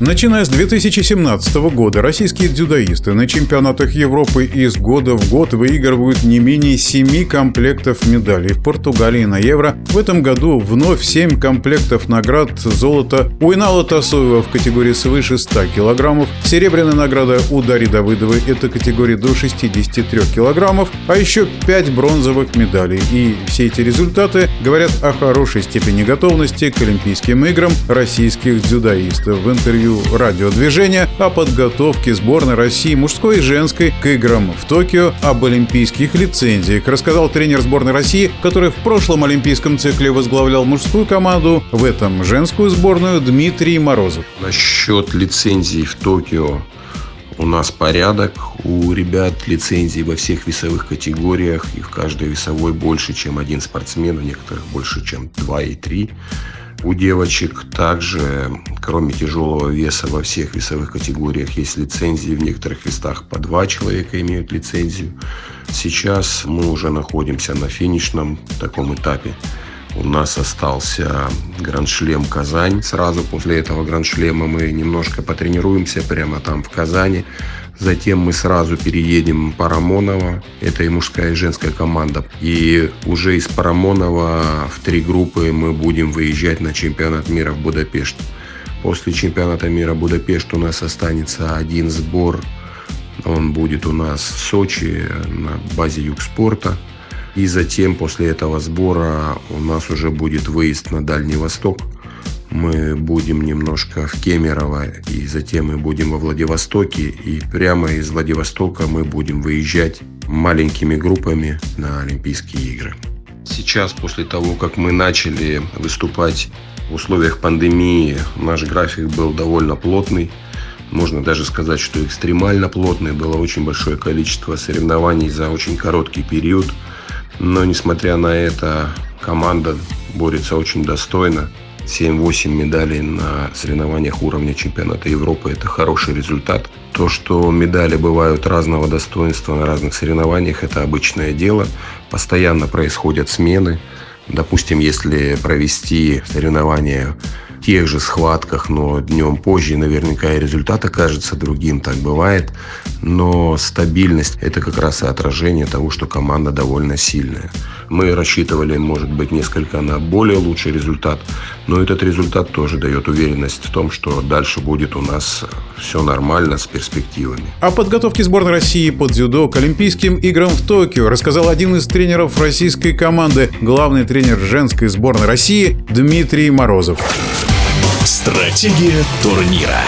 Начиная с 2017 года российские дзюдоисты на чемпионатах Европы из года в год выигрывают не менее 7 комплектов медалей. В Португалии на Евро в этом году вновь 7 комплектов наград золота у Инала Тасуева в категории свыше 100 килограммов, серебряная награда у Дарьи Давыдовой это категория до 63 килограммов, а еще 5 бронзовых медалей. И все эти результаты говорят о хорошей степени готовности к Олимпийским играм российских дзюдоистов. В интервью радиодвижения о подготовке сборной России мужской и женской к играм в Токио об олимпийских лицензиях, рассказал тренер сборной России, который в прошлом олимпийском цикле возглавлял мужскую команду, в этом женскую сборную Дмитрий Морозов. Насчет лицензий в Токио у нас порядок. У ребят лицензии во всех весовых категориях. И в каждой весовой больше, чем один спортсмен. В некоторых больше, чем два и три. У девочек также, кроме тяжелого веса, во всех весовых категориях есть лицензии. В некоторых весах по два человека имеют лицензию. Сейчас мы уже находимся на финишном таком этапе. У нас остался гранд-шлем Казань. Сразу после этого гранд-шлема мы немножко потренируемся прямо там в Казани. Затем мы сразу переедем в Парамонова. Это и мужская, и женская команда. И уже из Парамонова в три группы мы будем выезжать на чемпионат мира в Будапешт. После чемпионата мира Будапешт у нас останется один сбор. Он будет у нас в Сочи на базе Югспорта. И затем после этого сбора у нас уже будет выезд на Дальний Восток – мы будем немножко в Кемерово, и затем мы будем во Владивостоке, и прямо из Владивостока мы будем выезжать маленькими группами на Олимпийские игры. Сейчас, после того, как мы начали выступать в условиях пандемии, наш график был довольно плотный. Можно даже сказать, что экстремально плотный. Было очень большое количество соревнований за очень короткий период. Но, несмотря на это, команда борется очень достойно. 7-8 медалей на соревнованиях уровня чемпионата Европы – это хороший результат. То, что медали бывают разного достоинства на разных соревнованиях – это обычное дело. Постоянно происходят смены. Допустим, если провести соревнования тех же схватках, но днем позже, наверняка и результат окажется другим, так бывает. Но стабильность – это как раз и отражение того, что команда довольно сильная. Мы рассчитывали, может быть, несколько на более лучший результат, но этот результат тоже дает уверенность в том, что дальше будет у нас все нормально с перспективами. О подготовке сборной России под дзюдо к Олимпийским играм в Токио рассказал один из тренеров российской команды, главный тренер женской сборной России Дмитрий Морозов. Стратегия турнира.